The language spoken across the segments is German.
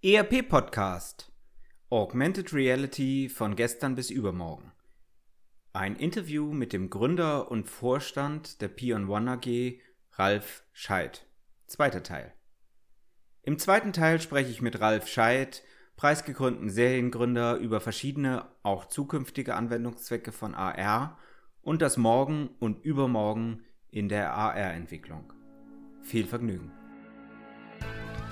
ERP Podcast Augmented Reality von gestern bis übermorgen. Ein Interview mit dem Gründer und Vorstand der Pion One AG, Ralf Scheid. Zweiter Teil. Im zweiten Teil spreche ich mit Ralf Scheid, preisgekrönten Seriengründer, über verschiedene, auch zukünftige Anwendungszwecke von AR und das Morgen und Übermorgen in der AR-Entwicklung. Viel Vergnügen.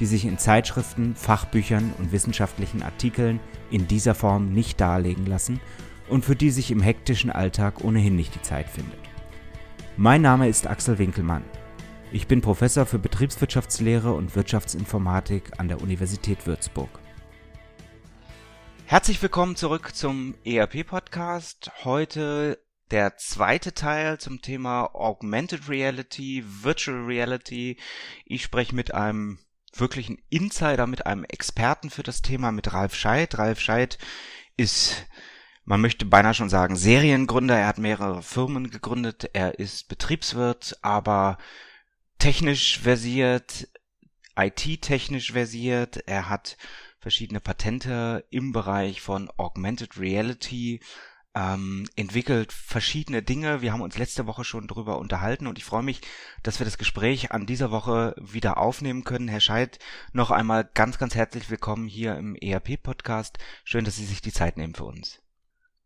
die sich in Zeitschriften, Fachbüchern und wissenschaftlichen Artikeln in dieser Form nicht darlegen lassen und für die sich im hektischen Alltag ohnehin nicht die Zeit findet. Mein Name ist Axel Winkelmann. Ich bin Professor für Betriebswirtschaftslehre und Wirtschaftsinformatik an der Universität Würzburg. Herzlich willkommen zurück zum ERP-Podcast. Heute der zweite Teil zum Thema Augmented Reality, Virtual Reality. Ich spreche mit einem wirklich ein Insider mit einem Experten für das Thema, mit Ralf Scheid. Ralf Scheid ist, man möchte beinahe schon sagen, Seriengründer. Er hat mehrere Firmen gegründet. Er ist Betriebswirt, aber technisch versiert, IT-technisch versiert. Er hat verschiedene Patente im Bereich von Augmented Reality ähm, entwickelt verschiedene Dinge. Wir haben uns letzte Woche schon drüber unterhalten und ich freue mich, dass wir das Gespräch an dieser Woche wieder aufnehmen können. Herr Scheid, noch einmal ganz, ganz herzlich willkommen hier im ERP-Podcast. Schön, dass Sie sich die Zeit nehmen für uns.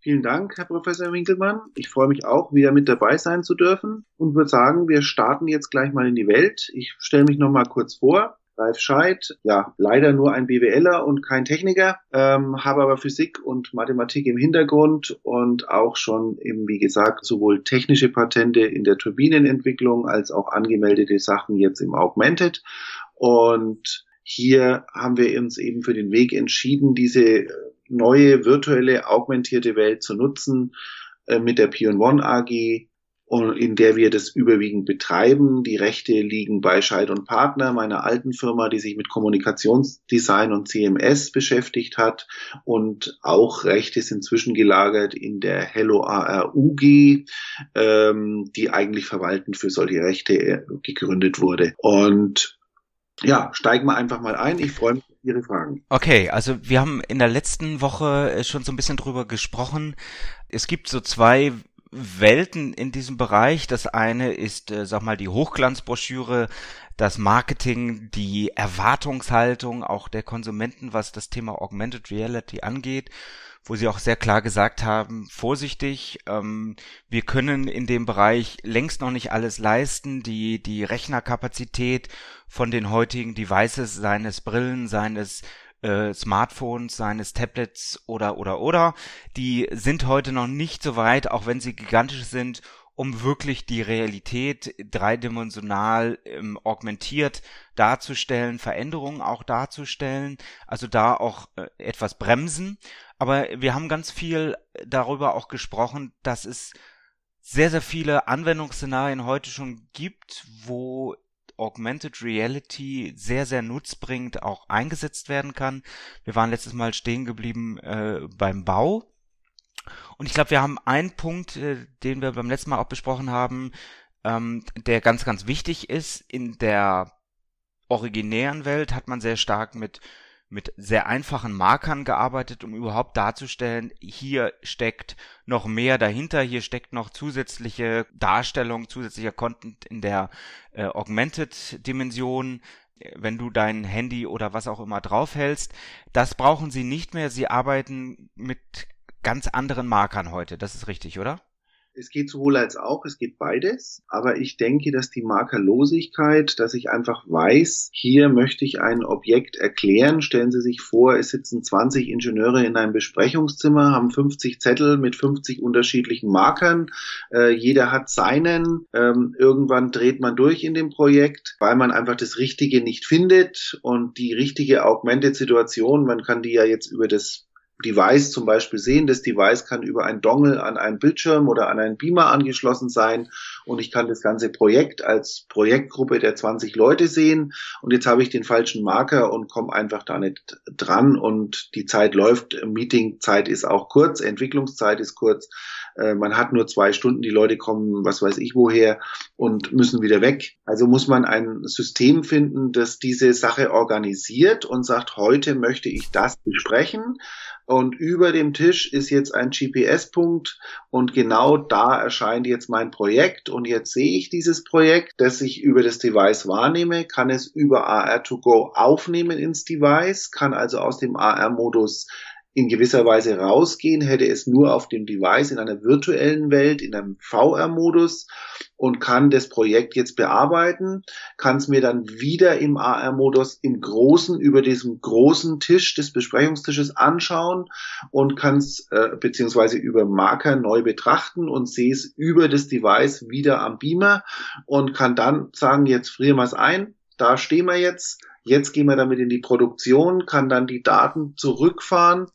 Vielen Dank, Herr Professor Winkelmann. Ich freue mich auch, wieder mit dabei sein zu dürfen und würde sagen, wir starten jetzt gleich mal in die Welt. Ich stelle mich noch mal kurz vor. Ralf Scheid, ja, leider nur ein BWLer und kein Techniker, ähm, habe aber Physik und Mathematik im Hintergrund und auch schon eben, wie gesagt, sowohl technische Patente in der Turbinenentwicklung als auch angemeldete Sachen jetzt im Augmented. Und hier haben wir uns eben für den Weg entschieden, diese neue virtuelle augmentierte Welt zu nutzen äh, mit der Pion One AG, in der wir das überwiegend betreiben. Die Rechte liegen bei Scheid und Partner, meiner alten Firma, die sich mit Kommunikationsdesign und CMS beschäftigt hat. Und auch Rechte sind zwischengelagert in der Hello AR UG, ähm, die eigentlich verwaltend für solche Rechte äh, gegründet wurde. Und ja, steigen wir einfach mal ein. Ich freue mich auf Ihre Fragen. Okay, also wir haben in der letzten Woche äh, schon so ein bisschen drüber gesprochen. Es gibt so zwei Welten in diesem Bereich. Das eine ist, äh, sag mal, die Hochglanzbroschüre, das Marketing, die Erwartungshaltung auch der Konsumenten, was das Thema Augmented Reality angeht, wo sie auch sehr klar gesagt haben, vorsichtig, ähm, wir können in dem Bereich längst noch nicht alles leisten. Die, die Rechnerkapazität von den heutigen Devices, seines Brillen, seines äh, Smartphones, seines Tablets oder oder oder, die sind heute noch nicht so weit, auch wenn sie gigantisch sind, um wirklich die Realität dreidimensional ähm, augmentiert darzustellen, Veränderungen auch darzustellen, also da auch äh, etwas bremsen. Aber wir haben ganz viel darüber auch gesprochen, dass es sehr, sehr viele Anwendungsszenarien heute schon gibt, wo Augmented Reality sehr, sehr nutzbringend auch eingesetzt werden kann. Wir waren letztes Mal stehen geblieben äh, beim Bau. Und ich glaube, wir haben einen Punkt, äh, den wir beim letzten Mal auch besprochen haben, ähm, der ganz, ganz wichtig ist. In der originären Welt hat man sehr stark mit mit sehr einfachen Markern gearbeitet, um überhaupt darzustellen, hier steckt noch mehr dahinter, hier steckt noch zusätzliche Darstellung, zusätzlicher Content in der äh, Augmented-Dimension, wenn du dein Handy oder was auch immer draufhältst. Das brauchen sie nicht mehr, sie arbeiten mit ganz anderen Markern heute, das ist richtig, oder? Es geht sowohl als auch, es geht beides. Aber ich denke, dass die Markerlosigkeit, dass ich einfach weiß, hier möchte ich ein Objekt erklären. Stellen Sie sich vor, es sitzen 20 Ingenieure in einem Besprechungszimmer, haben 50 Zettel mit 50 unterschiedlichen Markern. Äh, jeder hat seinen. Ähm, irgendwann dreht man durch in dem Projekt, weil man einfach das Richtige nicht findet und die richtige Augmented-Situation, man kann die ja jetzt über das Device zum Beispiel sehen. Das Device kann über ein Dongle an einen Bildschirm oder an einen Beamer angeschlossen sein und ich kann das ganze Projekt als Projektgruppe der 20 Leute sehen und jetzt habe ich den falschen Marker und komme einfach da nicht dran und die Zeit läuft. Meetingzeit ist auch kurz, Entwicklungszeit ist kurz. Äh, man hat nur zwei Stunden, die Leute kommen, was weiß ich woher und müssen wieder weg. Also muss man ein System finden, das diese Sache organisiert und sagt, heute möchte ich das besprechen und über dem Tisch ist jetzt ein GPS-Punkt und genau da erscheint jetzt mein Projekt. Und jetzt sehe ich dieses Projekt, das ich über das Device wahrnehme, kann es über AR2Go aufnehmen ins Device, kann also aus dem AR-Modus in gewisser Weise rausgehen, hätte es nur auf dem Device in einer virtuellen Welt, in einem VR-Modus und kann das Projekt jetzt bearbeiten, kann es mir dann wieder im AR-Modus im Großen über diesem großen Tisch des Besprechungstisches anschauen und kann es äh, beziehungsweise über Marker neu betrachten und sehe es über das Device wieder am Beamer und kann dann sagen, jetzt frieren wir es ein, da stehen wir jetzt, Jetzt gehen wir damit in die Produktion, kann dann die Daten zurückfahren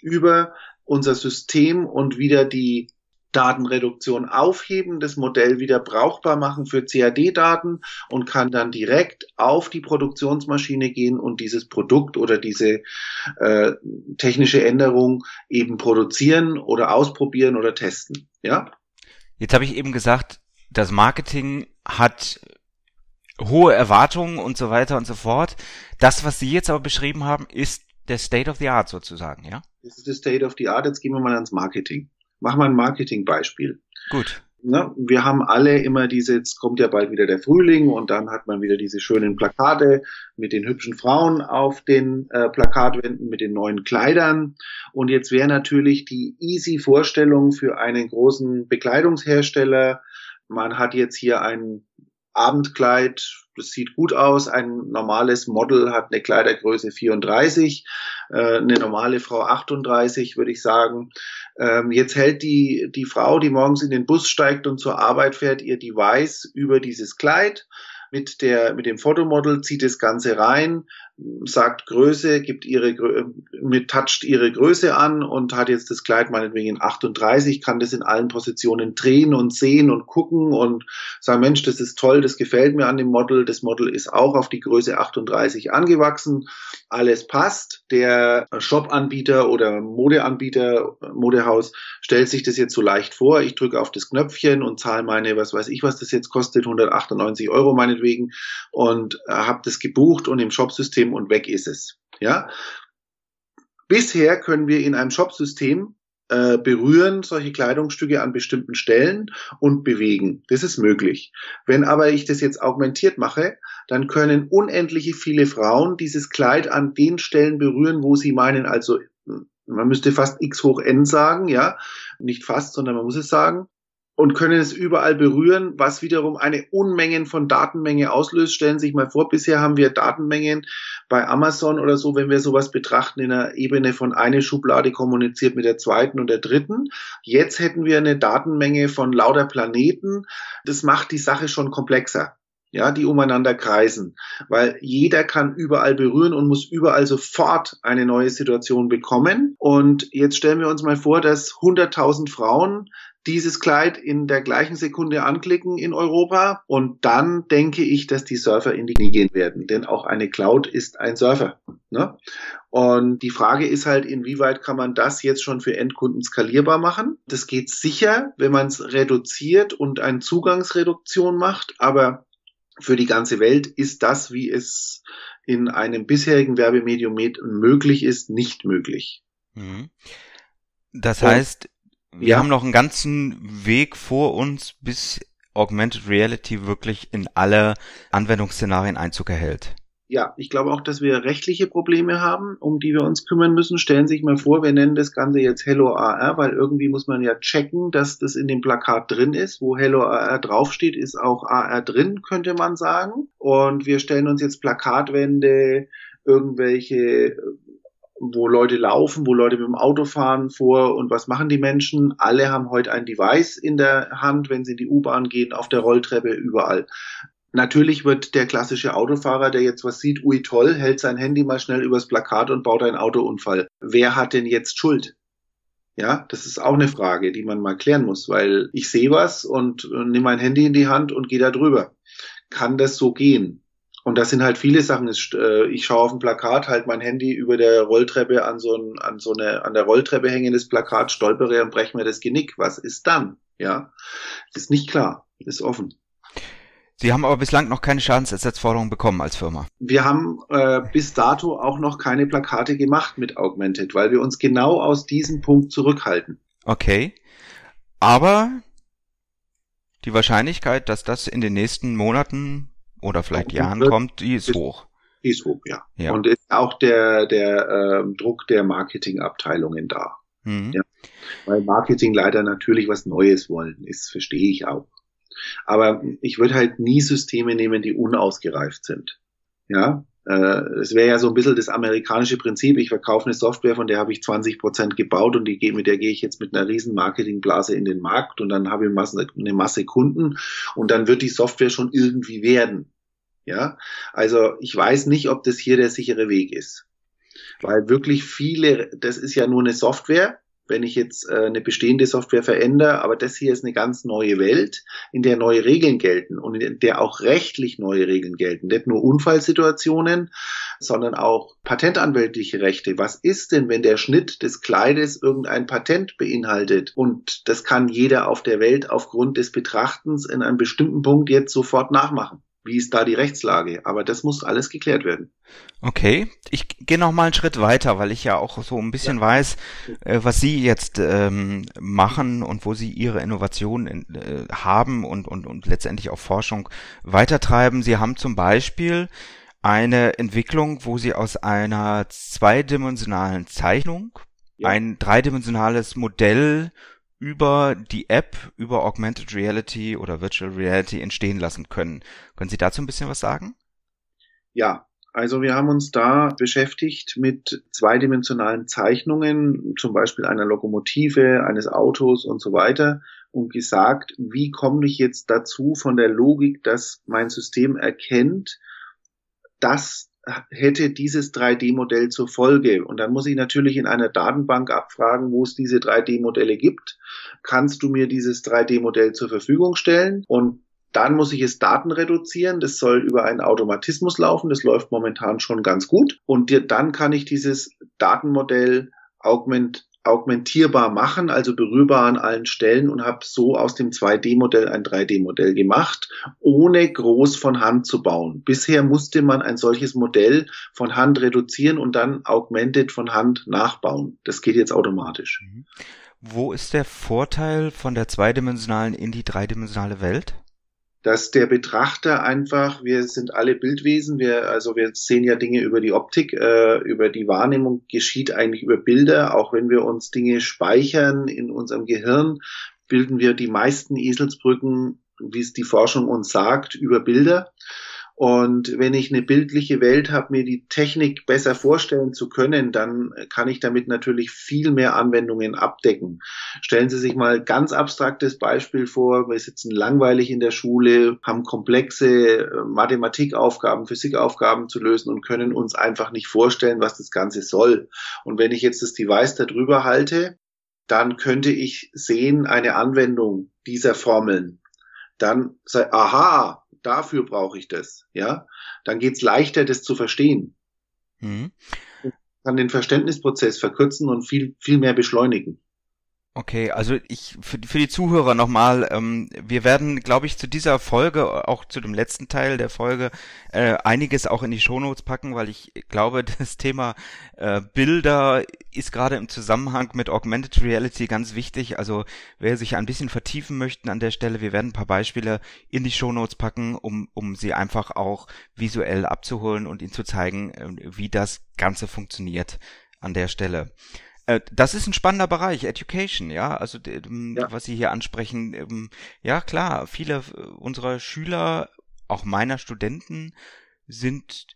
über unser System und wieder die Datenreduktion aufheben, das Modell wieder brauchbar machen für CAD-Daten und kann dann direkt auf die Produktionsmaschine gehen und dieses Produkt oder diese äh, technische Änderung eben produzieren oder ausprobieren oder testen. Ja. Jetzt habe ich eben gesagt, das Marketing hat hohe Erwartungen und so weiter und so fort. Das, was Sie jetzt aber beschrieben haben, ist der State of the Art sozusagen, ja? Das ist der State of the Art. Jetzt gehen wir mal ans Marketing. Machen wir ein Marketingbeispiel. Gut. Na, wir haben alle immer diese, jetzt kommt ja bald wieder der Frühling und dann hat man wieder diese schönen Plakate mit den hübschen Frauen auf den äh, Plakatwänden, mit den neuen Kleidern. Und jetzt wäre natürlich die easy Vorstellung für einen großen Bekleidungshersteller, man hat jetzt hier ein Abendkleid, das sieht gut aus. Ein normales Model hat eine Kleidergröße 34, äh, eine normale Frau 38, würde ich sagen. Ähm, jetzt hält die, die Frau, die morgens in den Bus steigt und zur Arbeit fährt, ihr Device über dieses Kleid mit der mit dem Fotomodel zieht das Ganze rein, sagt Größe, gibt ihre mit toucht ihre Größe an und hat jetzt das Kleid meinetwegen in 38, kann das in allen Positionen drehen und sehen und gucken und sagen Mensch, das ist toll, das gefällt mir an dem Model. Das Model ist auch auf die Größe 38 angewachsen, alles passt. Der Shop-Anbieter oder Modeanbieter, Modehaus stellt sich das jetzt so leicht vor. Ich drücke auf das Knöpfchen und zahle meine, was weiß ich, was das jetzt kostet, 198 Euro meinetwegen und habe das gebucht und im Shopsystem und weg ist es. Ja. Bisher können wir in einem Shopsystem äh, berühren solche Kleidungsstücke an bestimmten Stellen und bewegen. Das ist möglich. Wenn aber ich das jetzt augmentiert mache, dann können unendliche viele Frauen dieses Kleid an den Stellen berühren, wo sie meinen, also man müsste fast x hoch n sagen, ja, nicht fast, sondern man muss es sagen und können es überall berühren, was wiederum eine Unmengen von Datenmenge auslöst. Stellen Sie sich mal vor, bisher haben wir Datenmengen bei Amazon oder so, wenn wir sowas betrachten, in einer Ebene von eine Schublade kommuniziert mit der zweiten und der dritten. Jetzt hätten wir eine Datenmenge von lauter Planeten. Das macht die Sache schon komplexer ja, die umeinander kreisen, weil jeder kann überall berühren und muss überall sofort eine neue Situation bekommen. Und jetzt stellen wir uns mal vor, dass 100.000 Frauen dieses Kleid in der gleichen Sekunde anklicken in Europa und dann denke ich, dass die Surfer in die Knie gehen werden, denn auch eine Cloud ist ein Surfer. Ne? Und die Frage ist halt, inwieweit kann man das jetzt schon für Endkunden skalierbar machen? Das geht sicher, wenn man es reduziert und eine Zugangsreduktion macht, aber für die ganze Welt ist das, wie es in einem bisherigen Werbemedium möglich ist, nicht möglich. Mhm. Das heißt, wir haben noch einen ganzen Weg vor uns, bis Augmented Reality wirklich in alle Anwendungsszenarien Einzug erhält. Ja, ich glaube auch, dass wir rechtliche Probleme haben, um die wir uns kümmern müssen. Stellen Sie sich mal vor, wir nennen das Ganze jetzt Hello AR, weil irgendwie muss man ja checken, dass das in dem Plakat drin ist. Wo Hello AR draufsteht, ist auch AR drin, könnte man sagen. Und wir stellen uns jetzt Plakatwände, irgendwelche wo Leute laufen, wo Leute mit dem Auto fahren vor und was machen die Menschen? Alle haben heute ein Device in der Hand, wenn sie in die U-Bahn gehen, auf der Rolltreppe, überall. Natürlich wird der klassische Autofahrer, der jetzt was sieht, ui toll, hält sein Handy mal schnell übers Plakat und baut einen Autounfall. Wer hat denn jetzt Schuld? Ja, das ist auch eine Frage, die man mal klären muss, weil ich sehe was und, und nehme mein Handy in die Hand und gehe da drüber. Kann das so gehen? Und das sind halt viele Sachen. Äh, ich schaue auf ein Plakat, halt mein Handy über der Rolltreppe an so, ein, an so eine, an der Rolltreppe hängendes Plakat, stolpere und breche mir das Genick. Was ist dann? Ja, ist nicht klar, ist offen. Sie haben aber bislang noch keine Schadensersatzforderung bekommen als Firma. Wir haben äh, bis dato auch noch keine Plakate gemacht mit Augmented, weil wir uns genau aus diesem Punkt zurückhalten. Okay. Aber die Wahrscheinlichkeit, dass das in den nächsten Monaten oder vielleicht Jahren kommt, die ist, ist hoch. Die ist hoch, ja. ja. Und ist auch der, der äh, Druck der Marketingabteilungen da. Mhm. Ja. Weil Marketing leider natürlich was Neues wollen, ist, verstehe ich auch. Aber ich würde halt nie Systeme nehmen, die unausgereift sind. Ja, äh, es wäre ja so ein bisschen das amerikanische Prinzip. Ich verkaufe eine Software, von der habe ich 20 Prozent gebaut und die, mit der gehe ich jetzt mit einer riesen Marketingblase in den Markt und dann habe ich eine Masse Kunden und dann wird die Software schon irgendwie werden. Ja, also ich weiß nicht, ob das hier der sichere Weg ist. Weil wirklich viele, das ist ja nur eine Software, wenn ich jetzt äh, eine bestehende Software verändere, aber das hier ist eine ganz neue Welt, in der neue Regeln gelten und in der auch rechtlich neue Regeln gelten. Nicht nur Unfallsituationen, sondern auch patentanwältliche Rechte. Was ist denn, wenn der Schnitt des Kleides irgendein Patent beinhaltet? Und das kann jeder auf der Welt aufgrund des Betrachtens in einem bestimmten Punkt jetzt sofort nachmachen wie ist da die Rechtslage? Aber das muss alles geklärt werden. Okay, ich gehe noch mal einen Schritt weiter, weil ich ja auch so ein bisschen ja. weiß, äh, was Sie jetzt ähm, machen und wo Sie Ihre Innovationen äh, haben und, und, und letztendlich auch Forschung weitertreiben. Sie haben zum Beispiel eine Entwicklung, wo Sie aus einer zweidimensionalen Zeichnung ja. ein dreidimensionales Modell über die App, über Augmented Reality oder Virtual Reality entstehen lassen können. Können Sie dazu ein bisschen was sagen? Ja, also wir haben uns da beschäftigt mit zweidimensionalen Zeichnungen, zum Beispiel einer Lokomotive, eines Autos und so weiter und gesagt, wie komme ich jetzt dazu von der Logik, dass mein System erkennt, dass hätte dieses 3D-Modell zur Folge. Und dann muss ich natürlich in einer Datenbank abfragen, wo es diese 3D-Modelle gibt. Kannst du mir dieses 3D-Modell zur Verfügung stellen? Und dann muss ich es Daten reduzieren. Das soll über einen Automatismus laufen. Das läuft momentan schon ganz gut. Und dann kann ich dieses Datenmodell augment, augmentierbar machen, also berührbar an allen Stellen und habe so aus dem 2D-Modell ein 3D-Modell gemacht, ohne groß von Hand zu bauen. Bisher musste man ein solches Modell von Hand reduzieren und dann augmented von Hand nachbauen. Das geht jetzt automatisch. Mhm. Wo ist der Vorteil von der zweidimensionalen in die dreidimensionale Welt? Dass der Betrachter einfach, wir sind alle Bildwesen, wir, also wir sehen ja Dinge über die Optik, äh, über die Wahrnehmung geschieht eigentlich über Bilder, auch wenn wir uns Dinge speichern in unserem Gehirn, bilden wir die meisten Eselsbrücken, wie es die Forschung uns sagt, über Bilder. Und wenn ich eine bildliche Welt habe, mir die Technik besser vorstellen zu können, dann kann ich damit natürlich viel mehr Anwendungen abdecken. Stellen Sie sich mal ganz abstraktes Beispiel vor. Wir sitzen langweilig in der Schule, haben komplexe äh, Mathematikaufgaben, Physikaufgaben zu lösen und können uns einfach nicht vorstellen, was das Ganze soll. Und wenn ich jetzt das Device darüber halte, dann könnte ich sehen eine Anwendung dieser Formeln. Dann sei, aha, dafür brauche ich das, ja, dann geht's leichter, das zu verstehen. Mhm. Kann den Verständnisprozess verkürzen und viel, viel mehr beschleunigen. Okay, also ich für, für die Zuhörer nochmal, ähm, wir werden, glaube ich, zu dieser Folge, auch zu dem letzten Teil der Folge, äh, einiges auch in die Shownotes packen, weil ich glaube, das Thema äh, Bilder ist gerade im Zusammenhang mit Augmented Reality ganz wichtig. Also wer sich ein bisschen vertiefen möchte an der Stelle, wir werden ein paar Beispiele in die Shownotes packen, um, um sie einfach auch visuell abzuholen und ihnen zu zeigen, äh, wie das Ganze funktioniert an der Stelle. Äh, das ist ein spannender Bereich, Education, ja. Also ähm, ja. was Sie hier ansprechen, ähm, ja klar, viele äh, unserer Schüler, auch meiner Studenten, sind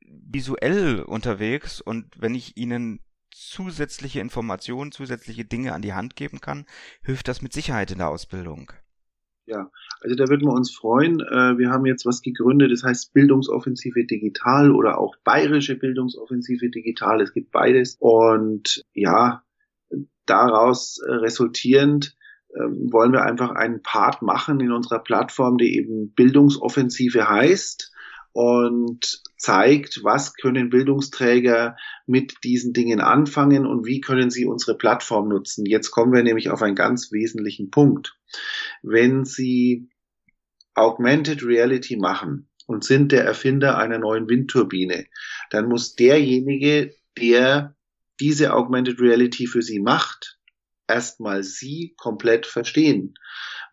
visuell unterwegs und wenn ich ihnen zusätzliche Informationen, zusätzliche Dinge an die Hand geben kann, hilft das mit Sicherheit in der Ausbildung. Ja, also da würden wir uns freuen. Äh, wir haben jetzt was gegründet, das heißt Bildungsoffensive Digital oder auch Bayerische Bildungsoffensive Digital. Es gibt beides. Und ja, daraus äh, resultierend ähm, wollen wir einfach einen Part machen in unserer Plattform, die eben Bildungsoffensive heißt und zeigt, was können Bildungsträger mit diesen Dingen anfangen und wie können sie unsere Plattform nutzen. Jetzt kommen wir nämlich auf einen ganz wesentlichen Punkt. Wenn Sie Augmented Reality machen und sind der Erfinder einer neuen Windturbine, dann muss derjenige, der diese Augmented Reality für Sie macht, erstmal Sie komplett verstehen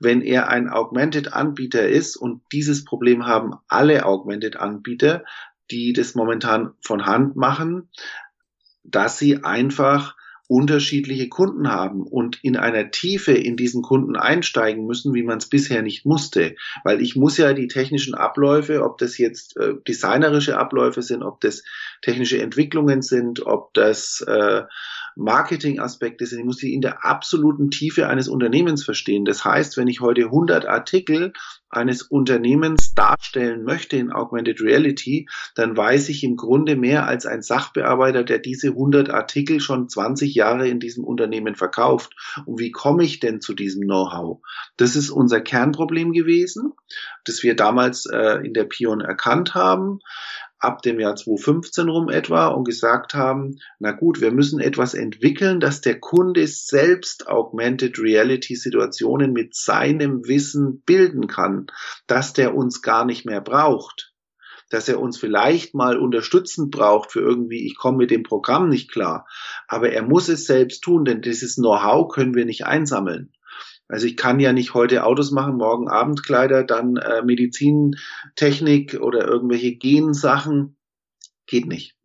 wenn er ein Augmented-Anbieter ist und dieses Problem haben alle Augmented-Anbieter, die das momentan von Hand machen, dass sie einfach unterschiedliche Kunden haben und in einer Tiefe in diesen Kunden einsteigen müssen, wie man es bisher nicht musste. Weil ich muss ja die technischen Abläufe, ob das jetzt äh, designerische Abläufe sind, ob das technische Entwicklungen sind, ob das äh, Marketingaspekte sind. Ich muss sie in der absoluten Tiefe eines Unternehmens verstehen. Das heißt, wenn ich heute 100 Artikel eines Unternehmens darstellen möchte in Augmented Reality, dann weiß ich im Grunde mehr als ein Sachbearbeiter, der diese 100 Artikel schon 20 Jahre in diesem Unternehmen verkauft. Und wie komme ich denn zu diesem Know-how? Das ist unser Kernproblem gewesen, das wir damals äh, in der Pion erkannt haben ab dem Jahr 2015 rum etwa und gesagt haben, na gut, wir müssen etwas entwickeln, dass der Kunde selbst Augmented Reality Situationen mit seinem Wissen bilden kann, dass der uns gar nicht mehr braucht, dass er uns vielleicht mal unterstützend braucht für irgendwie, ich komme mit dem Programm nicht klar, aber er muss es selbst tun, denn dieses Know-how können wir nicht einsammeln. Also ich kann ja nicht heute Autos machen, morgen Abendkleider, dann äh, Medizintechnik oder irgendwelche Gensachen. Geht nicht.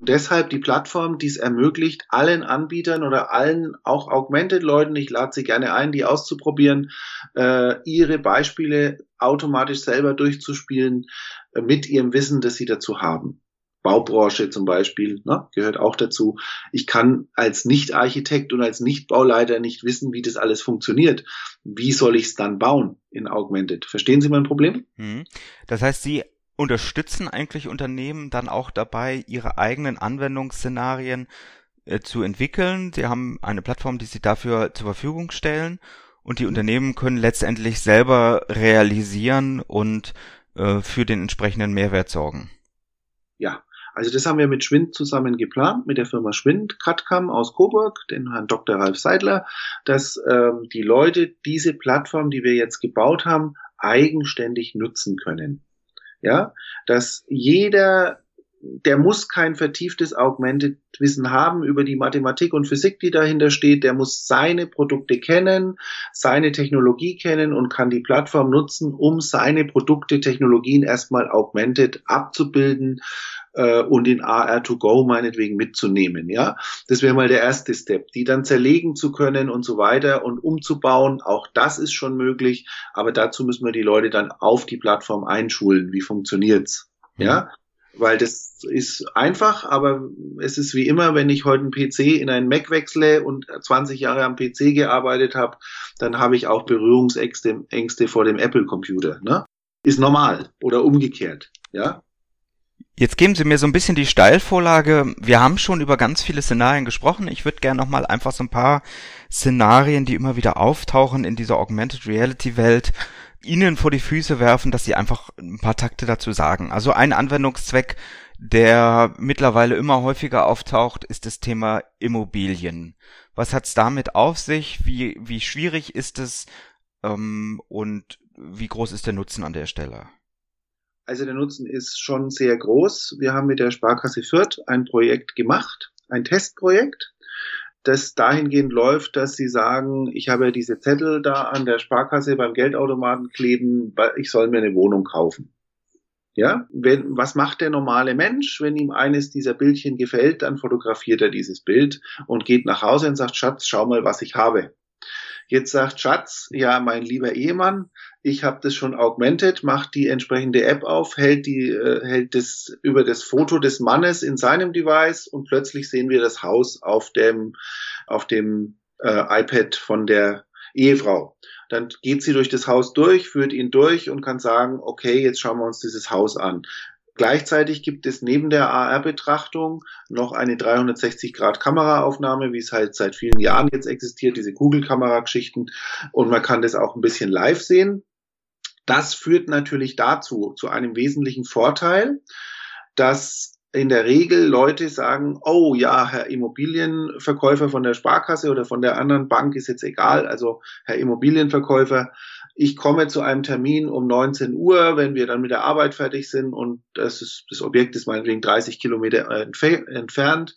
deshalb die Plattform, die es ermöglicht, allen Anbietern oder allen auch Augmented-Leuten, ich lade sie gerne ein, die auszuprobieren, äh, ihre Beispiele automatisch selber durchzuspielen äh, mit ihrem Wissen, das sie dazu haben. Baubranche zum Beispiel, ne, gehört auch dazu. Ich kann als Nicht-Architekt und als Nicht-Bauleiter nicht wissen, wie das alles funktioniert. Wie soll ich es dann bauen in Augmented? Verstehen Sie mein Problem? Mhm. Das heißt, Sie unterstützen eigentlich Unternehmen dann auch dabei, ihre eigenen Anwendungsszenarien äh, zu entwickeln. Sie haben eine Plattform, die Sie dafür zur Verfügung stellen und die Unternehmen können letztendlich selber realisieren und äh, für den entsprechenden Mehrwert sorgen. Ja, also das haben wir mit Schwind zusammen geplant, mit der Firma Schwind, Katcam aus Coburg, den Herrn Dr. Ralf Seidler, dass ähm, die Leute diese Plattform, die wir jetzt gebaut haben, eigenständig nutzen können. Ja, dass jeder der muss kein vertieftes Augmented Wissen haben über die Mathematik und Physik, die dahinter steht. Der muss seine Produkte kennen, seine Technologie kennen und kann die Plattform nutzen, um seine Produkte, Technologien erstmal augmented abzubilden äh, und in AR2Go meinetwegen mitzunehmen. Ja, das wäre mal der erste Step, die dann zerlegen zu können und so weiter und umzubauen. Auch das ist schon möglich, aber dazu müssen wir die Leute dann auf die Plattform einschulen. Wie funktioniert's? Ja, weil das ist einfach, aber es ist wie immer, wenn ich heute einen PC in einen Mac wechsle und 20 Jahre am PC gearbeitet habe, dann habe ich auch Berührungsängste Ängste vor dem Apple-Computer. Ne? Ist normal oder umgekehrt. Ja. Jetzt geben Sie mir so ein bisschen die Steilvorlage. Wir haben schon über ganz viele Szenarien gesprochen. Ich würde gerne nochmal einfach so ein paar Szenarien, die immer wieder auftauchen in dieser Augmented Reality Welt, Ihnen vor die Füße werfen, dass Sie einfach ein paar Takte dazu sagen. Also ein Anwendungszweck der mittlerweile immer häufiger auftaucht, ist das Thema Immobilien. Was hat's damit auf sich? Wie, wie schwierig ist es? Ähm, und wie groß ist der Nutzen an der Stelle? Also der Nutzen ist schon sehr groß. Wir haben mit der Sparkasse Fürth ein Projekt gemacht, ein Testprojekt, das dahingehend läuft, dass sie sagen, ich habe diese Zettel da an der Sparkasse beim Geldautomaten kleben, ich soll mir eine Wohnung kaufen. Ja, wenn, was macht der normale Mensch, wenn ihm eines dieser Bildchen gefällt, dann fotografiert er dieses Bild und geht nach Hause und sagt, Schatz, schau mal, was ich habe. Jetzt sagt Schatz, ja, mein lieber Ehemann, ich habe das schon augmented, macht die entsprechende App auf, hält die äh, hält das über das Foto des Mannes in seinem Device und plötzlich sehen wir das Haus auf dem auf dem äh, iPad von der Ehefrau. Dann geht sie durch das Haus durch, führt ihn durch und kann sagen, okay, jetzt schauen wir uns dieses Haus an. Gleichzeitig gibt es neben der AR-Betrachtung noch eine 360-Grad-Kameraaufnahme, wie es halt seit vielen Jahren jetzt existiert, diese Kugelkamera-Geschichten. Und man kann das auch ein bisschen live sehen. Das führt natürlich dazu, zu einem wesentlichen Vorteil, dass in der Regel Leute sagen, oh ja, Herr Immobilienverkäufer von der Sparkasse oder von der anderen Bank ist jetzt egal, also Herr Immobilienverkäufer, ich komme zu einem Termin um 19 Uhr, wenn wir dann mit der Arbeit fertig sind und das, ist, das Objekt ist meinetwegen 30 Kilometer entfernt.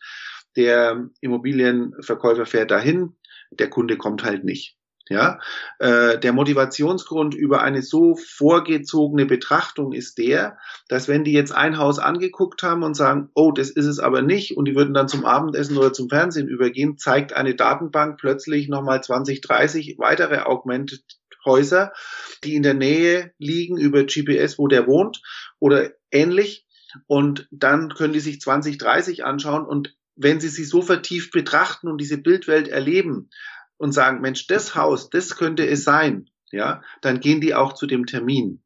Der Immobilienverkäufer fährt dahin, der Kunde kommt halt nicht. Ja, äh, der Motivationsgrund über eine so vorgezogene Betrachtung ist der, dass wenn die jetzt ein Haus angeguckt haben und sagen, oh, das ist es aber nicht, und die würden dann zum Abendessen oder zum Fernsehen übergehen, zeigt eine Datenbank plötzlich nochmal 20, 30 weitere Augmented Häuser, die in der Nähe liegen über GPS, wo der wohnt oder ähnlich. Und dann können die sich 20, 30 anschauen und wenn sie sie so vertieft betrachten und diese Bildwelt erleben, und sagen, Mensch, das Haus, das könnte es sein, ja, dann gehen die auch zu dem Termin.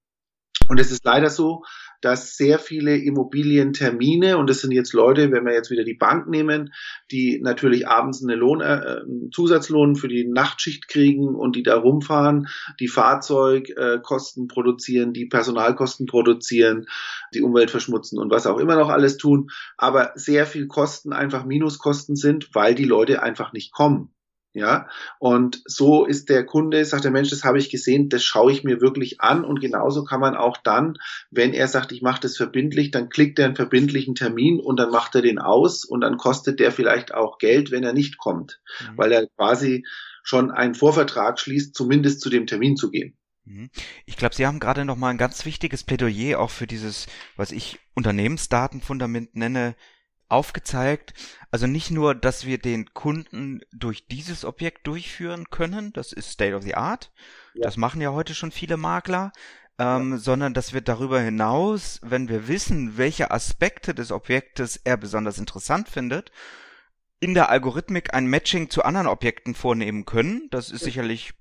Und es ist leider so, dass sehr viele Immobilientermine, und das sind jetzt Leute, wenn wir jetzt wieder die Bank nehmen, die natürlich abends eine Lohn, äh, Zusatzlohn für die Nachtschicht kriegen und die da rumfahren, die Fahrzeugkosten produzieren, die Personalkosten produzieren, die Umwelt verschmutzen und was auch immer noch alles tun, aber sehr viel Kosten einfach Minuskosten sind, weil die Leute einfach nicht kommen. Ja, und so ist der Kunde, sagt der Mensch, das habe ich gesehen, das schaue ich mir wirklich an. Und genauso kann man auch dann, wenn er sagt, ich mache das verbindlich, dann klickt er einen verbindlichen Termin und dann macht er den aus und dann kostet der vielleicht auch Geld, wenn er nicht kommt, mhm. weil er quasi schon einen Vorvertrag schließt, zumindest zu dem Termin zu gehen. Mhm. Ich glaube, Sie haben gerade noch mal ein ganz wichtiges Plädoyer auch für dieses, was ich Unternehmensdatenfundament nenne, aufgezeigt. Also nicht nur, dass wir den Kunden durch dieses Objekt durchführen können, das ist State of the Art, ja. das machen ja heute schon viele Makler, ähm, ja. sondern dass wir darüber hinaus, wenn wir wissen, welche Aspekte des Objektes er besonders interessant findet, in der Algorithmik ein Matching zu anderen Objekten vornehmen können. Das ist sicherlich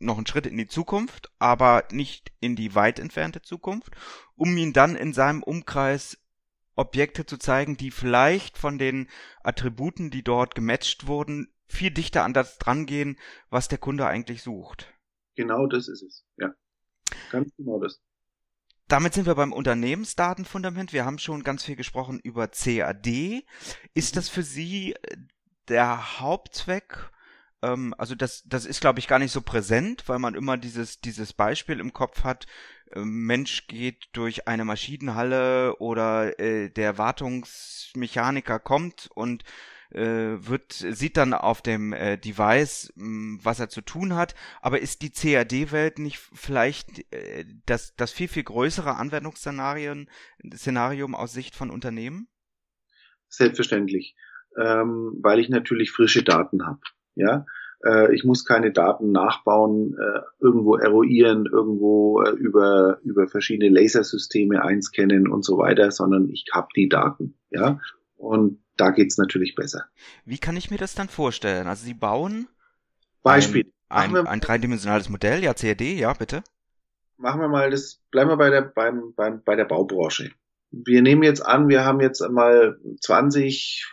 noch ein Schritt in die Zukunft, aber nicht in die weit entfernte Zukunft, um ihn dann in seinem Umkreis Objekte zu zeigen, die vielleicht von den Attributen, die dort gematcht wurden, viel dichter an das drangehen, was der Kunde eigentlich sucht. Genau das ist es, ja. Ganz genau das. Damit sind wir beim Unternehmensdatenfundament. Wir haben schon ganz viel gesprochen über CAD. Ist das für Sie äh, der Hauptzweck? Ähm, also das, das ist, glaube ich, gar nicht so präsent, weil man immer dieses, dieses Beispiel im Kopf hat, Mensch geht durch eine Maschinenhalle oder äh, der Wartungsmechaniker kommt und äh, wird sieht dann auf dem äh, Device, mh, hm, was er zu tun hat. Aber ist die CAD-Welt nicht vielleicht äh, das das viel viel größere Anwendungsszenarien Szenarium aus Sicht von Unternehmen? Selbstverständlich, ähm, weil ich natürlich frische Daten habe. Ja, äh, ich muss keine Daten nachbauen, äh, irgendwo eruieren, irgendwo äh, über, über verschiedene Lasersysteme einscannen und so weiter, sondern ich habe die Daten. Ja, und da geht's natürlich besser. Wie kann ich mir das dann vorstellen? Also Sie bauen Beispiel. Ein, ein, ein dreidimensionales Modell, ja, CAD, ja, bitte. Machen wir mal das, bleiben wir bei der, beim, beim, bei der Baubranche. Wir nehmen jetzt an, wir haben jetzt einmal 20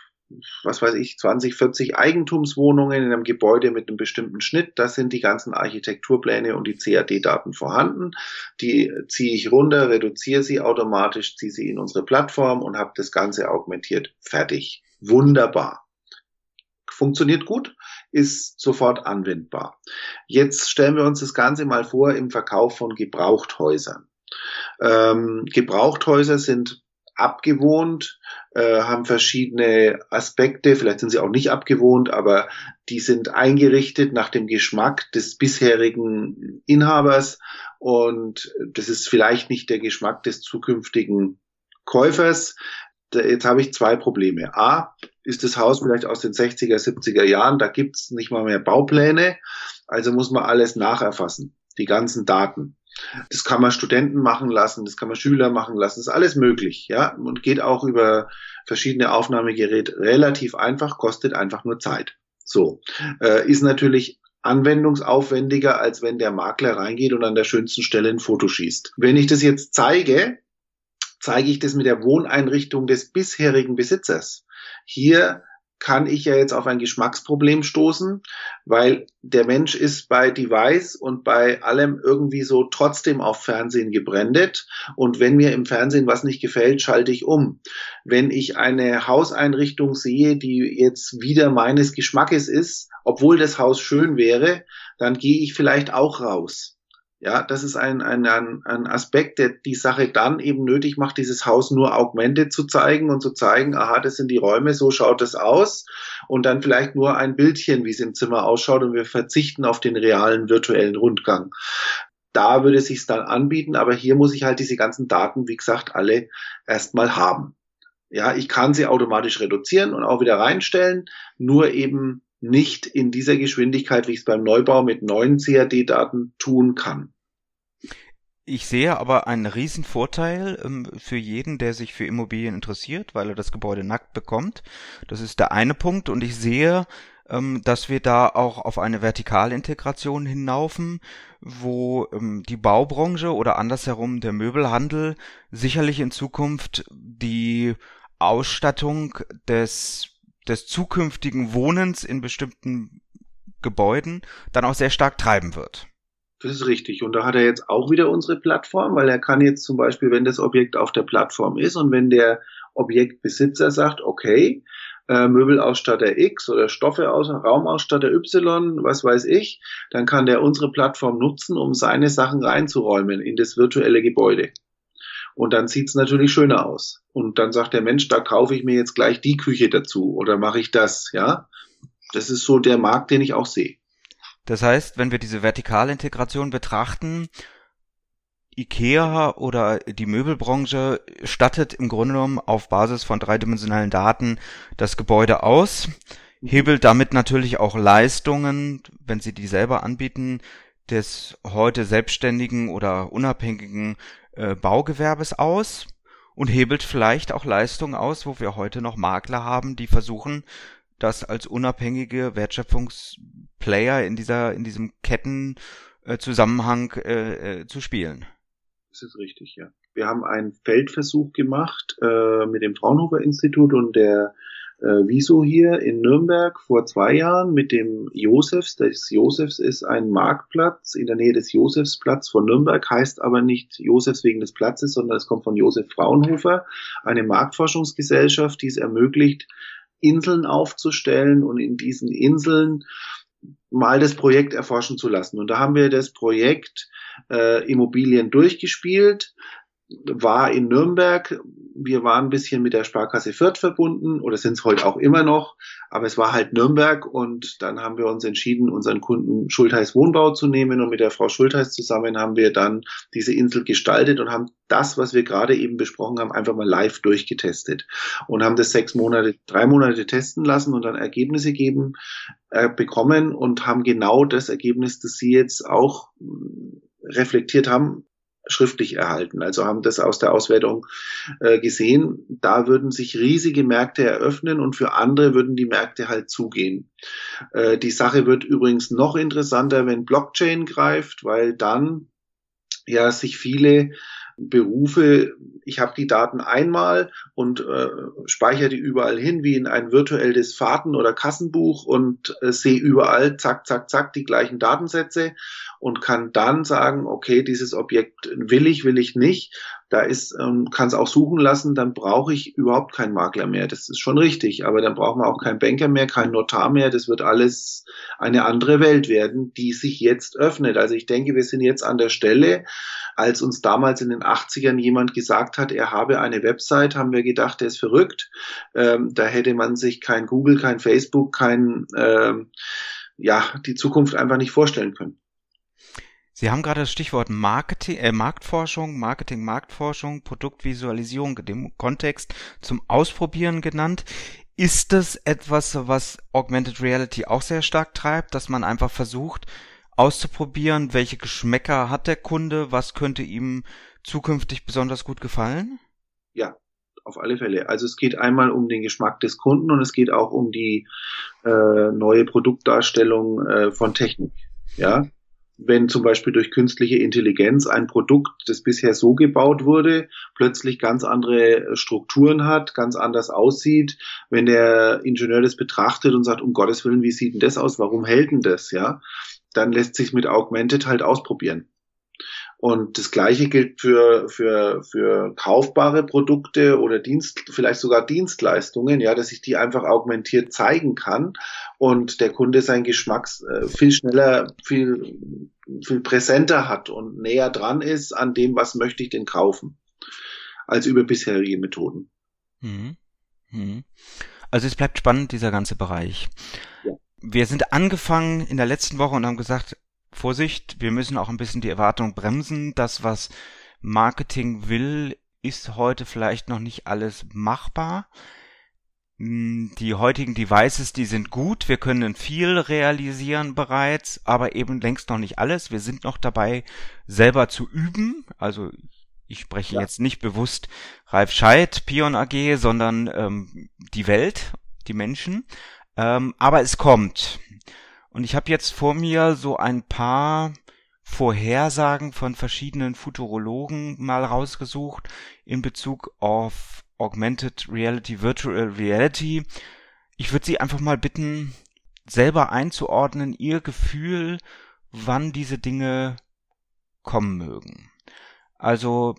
was weiß ich, 20, 40 Eigentumswohnungen in einem Gebäude mit einem bestimmten Schnitt. Das sind die ganzen Architekturpläne und die CAD-Daten vorhanden. Die ziehe ich runter, reduziere sie automatisch, ziehe sie in unsere Plattform und habe das Ganze augmentiert. Fertig. Wunderbar. Funktioniert gut, ist sofort anwendbar. Jetzt stellen wir uns das Ganze mal vor im Verkauf von Gebrauchthäusern. Ähm, Gebrauchthäuser sind abgewohnt, äh, haben verschiedene Aspekte, vielleicht sind sie auch nicht abgewohnt, aber die sind eingerichtet nach dem Geschmack des bisherigen Inhabers und das ist vielleicht nicht der Geschmack des zukünftigen Käufers. Jetzt habe ich zwei Probleme. A, ist das Haus vielleicht aus den 60er, 70er Jahren, da gibt's nicht mal mehr Baupläne, also muss man alles nacherfassen, die ganzen Daten. Das kann man Studenten machen lassen, das kann man Schüler machen lassen, das ist alles möglich, ja, und geht auch über verschiedene Aufnahmegeräte relativ einfach, kostet einfach nur Zeit. So, äh, ist natürlich anwendungsaufwendiger, als wenn der Makler reingeht und an der schönsten Stelle ein Foto schießt. Wenn ich das jetzt zeige, zeige ich das mit der Wohneinrichtung des bisherigen Besitzers. Hier kann ich ja jetzt auf ein Geschmacksproblem stoßen, weil der Mensch ist bei Device und bei allem irgendwie so trotzdem auf Fernsehen gebrandet. Und wenn mir im Fernsehen was nicht gefällt, schalte ich um. Wenn ich eine Hauseinrichtung sehe, die jetzt wieder meines Geschmackes ist, obwohl das Haus schön wäre, dann gehe ich vielleicht auch raus. Ja, das ist ein, ein, ein, Aspekt, der die Sache dann eben nötig macht, dieses Haus nur augmented zu zeigen und zu zeigen, aha, das sind die Räume, so schaut es aus und dann vielleicht nur ein Bildchen, wie es im Zimmer ausschaut und wir verzichten auf den realen virtuellen Rundgang. Da würde es sich dann anbieten, aber hier muss ich halt diese ganzen Daten, wie gesagt, alle erstmal haben. Ja, ich kann sie automatisch reduzieren und auch wieder reinstellen, nur eben nicht in dieser Geschwindigkeit, wie ich es beim Neubau mit neuen CAD-Daten tun kann. Ich sehe aber einen riesen Vorteil ähm, für jeden, der sich für Immobilien interessiert, weil er das Gebäude nackt bekommt. Das ist der eine Punkt. Und ich sehe, ähm, dass wir da auch auf eine Vertikalintegration hinlaufen, wo ähm, die Baubranche oder andersherum der Möbelhandel sicherlich in Zukunft die Ausstattung des des zukünftigen Wohnens in bestimmten Gebäuden dann auch sehr stark treiben wird. Das ist richtig. Und da hat er jetzt auch wieder unsere Plattform, weil er kann jetzt zum Beispiel, wenn das Objekt auf der Plattform ist und wenn der Objektbesitzer sagt, okay, äh, Möbelausstatter X oder Stoffe aus Raumausstatter Y, was weiß ich, dann kann der unsere Plattform nutzen, um seine Sachen reinzuräumen in das virtuelle Gebäude. Und dann sieht's natürlich schöner aus. Und dann sagt der Mensch, da kaufe ich mir jetzt gleich die Küche dazu oder mache ich das, ja. Das ist so der Markt, den ich auch sehe. Das heißt, wenn wir diese Vertikalintegration betrachten, IKEA oder die Möbelbranche stattet im Grunde genommen auf Basis von dreidimensionalen Daten das Gebäude aus, hebelt damit natürlich auch Leistungen, wenn sie die selber anbieten, des heute selbstständigen oder unabhängigen äh, Baugewerbes aus und hebelt vielleicht auch Leistungen aus, wo wir heute noch Makler haben, die versuchen, das als unabhängige Wertschöpfungsplayer in dieser in diesem Kettenzusammenhang äh, äh, zu spielen. Das ist richtig, ja. Wir haben einen Feldversuch gemacht äh, mit dem Fraunhofer Institut und der äh, Wieso hier in Nürnberg vor zwei Jahren mit dem Josefs. Das Josefs ist ein Marktplatz in der Nähe des Josefsplatz von Nürnberg, heißt aber nicht Josefs wegen des Platzes, sondern es kommt von Josef Fraunhofer, eine Marktforschungsgesellschaft, die es ermöglicht, Inseln aufzustellen und in diesen Inseln mal das Projekt erforschen zu lassen. Und da haben wir das Projekt äh, Immobilien durchgespielt, war in Nürnberg. Wir waren ein bisschen mit der Sparkasse Fürth verbunden oder sind es heute auch immer noch, aber es war halt Nürnberg und dann haben wir uns entschieden, unseren Kunden Schultheiß Wohnbau zu nehmen. Und mit der Frau Schultheiß zusammen haben wir dann diese Insel gestaltet und haben das, was wir gerade eben besprochen haben, einfach mal live durchgetestet. Und haben das sechs Monate, drei Monate testen lassen und dann Ergebnisse geben, äh, bekommen und haben genau das Ergebnis, das Sie jetzt auch reflektiert haben, schriftlich erhalten. Also haben das aus der Auswertung äh, gesehen. Da würden sich riesige Märkte eröffnen und für andere würden die Märkte halt zugehen. Äh, die Sache wird übrigens noch interessanter, wenn Blockchain greift, weil dann ja sich viele Berufe, ich habe die Daten einmal und äh, speichere die überall hin, wie in ein virtuelles Fahrten- oder Kassenbuch und äh, sehe überall, zack, zack, zack, die gleichen Datensätze und kann dann sagen, okay, dieses Objekt will ich, will ich nicht. Da ist, ähm, kann es auch suchen lassen, dann brauche ich überhaupt keinen Makler mehr. Das ist schon richtig, aber dann brauchen wir auch keinen Banker mehr, keinen Notar mehr. Das wird alles eine andere Welt werden, die sich jetzt öffnet. Also ich denke, wir sind jetzt an der Stelle, als uns damals in den 80ern jemand gesagt hat, er habe eine Website, haben wir gedacht, der ist verrückt. Ähm, da hätte man sich kein Google, kein Facebook, kein, ähm, ja, die Zukunft einfach nicht vorstellen können. Sie haben gerade das Stichwort Marketing, äh, Marktforschung, Marketing, Marktforschung, Produktvisualisierung dem Kontext zum Ausprobieren genannt. Ist das etwas, was Augmented Reality auch sehr stark treibt, dass man einfach versucht auszuprobieren, welche Geschmäcker hat der Kunde, was könnte ihm zukünftig besonders gut gefallen? Ja, auf alle Fälle. Also es geht einmal um den Geschmack des Kunden und es geht auch um die äh, neue Produktdarstellung äh, von Technik. Ja, wenn zum Beispiel durch künstliche Intelligenz ein Produkt, das bisher so gebaut wurde, plötzlich ganz andere Strukturen hat, ganz anders aussieht, wenn der Ingenieur das betrachtet und sagt, um Gottes Willen, wie sieht denn das aus? Warum hält denn das? Ja, dann lässt sich mit Augmented halt ausprobieren. Und das Gleiche gilt für, für, für kaufbare Produkte oder Dienst, vielleicht sogar Dienstleistungen, ja, dass ich die einfach augmentiert zeigen kann und der Kunde seinen Geschmack äh, viel schneller, viel, viel präsenter hat und näher dran ist an dem, was möchte ich denn kaufen, als über bisherige Methoden. Mhm. Mhm. Also es bleibt spannend, dieser ganze Bereich. Ja. Wir sind angefangen in der letzten Woche und haben gesagt, Vorsicht, wir müssen auch ein bisschen die Erwartung bremsen. Das, was Marketing will, ist heute vielleicht noch nicht alles machbar. Hm, die heutigen Devices, die sind gut, wir können viel realisieren bereits, aber eben längst noch nicht alles. Wir sind noch dabei, selber zu üben. Also ich spreche ja. jetzt nicht bewusst Ralf Scheid, Pion AG, sondern ähm, die Welt, die Menschen. Ähm, aber es kommt. Und ich habe jetzt vor mir so ein paar Vorhersagen von verschiedenen Futurologen mal rausgesucht in Bezug auf Augmented Reality, Virtual Reality. Ich würde Sie einfach mal bitten, selber einzuordnen, Ihr Gefühl, wann diese Dinge kommen mögen. Also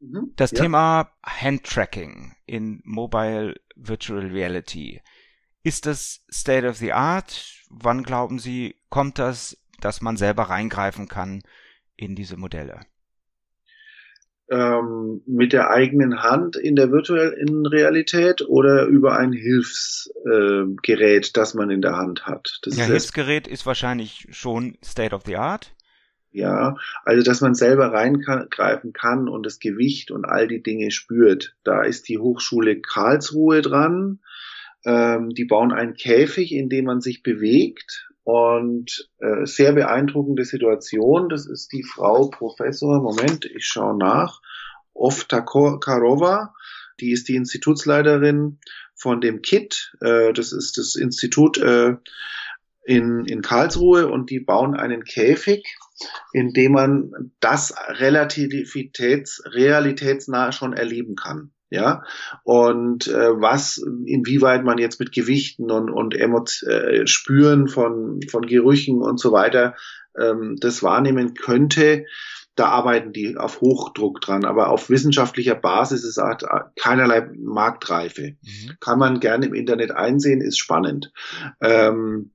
mhm, das ja. Thema Handtracking in Mobile Virtual Reality. Ist das State of the Art? Wann glauben Sie, kommt das, dass man selber reingreifen kann in diese Modelle? Ähm, mit der eigenen Hand in der virtuellen Realität oder über ein Hilfsgerät, äh, das man in der Hand hat? Das ja, Hilfsgerät ist wahrscheinlich schon State of the Art. Ja, also dass man selber reingreifen kann und das Gewicht und all die Dinge spürt. Da ist die Hochschule Karlsruhe dran. Ähm, die bauen einen Käfig, in dem man sich bewegt und äh, sehr beeindruckende Situation. Das ist die Frau Professor, Moment, ich schaue nach, Oftakarova. Die ist die Institutsleiterin von dem KIT. Äh, das ist das Institut äh, in, in Karlsruhe und die bauen einen Käfig, in dem man das relativitäts, realitätsnah schon erleben kann ja und äh, was inwieweit man jetzt mit Gewichten und und Emot äh, Spüren von von Gerüchen und so weiter ähm, das wahrnehmen könnte da arbeiten die auf Hochdruck dran, aber auf wissenschaftlicher Basis ist es keinerlei Marktreife. Mhm. Kann man gerne im Internet einsehen, ist spannend. Ähm,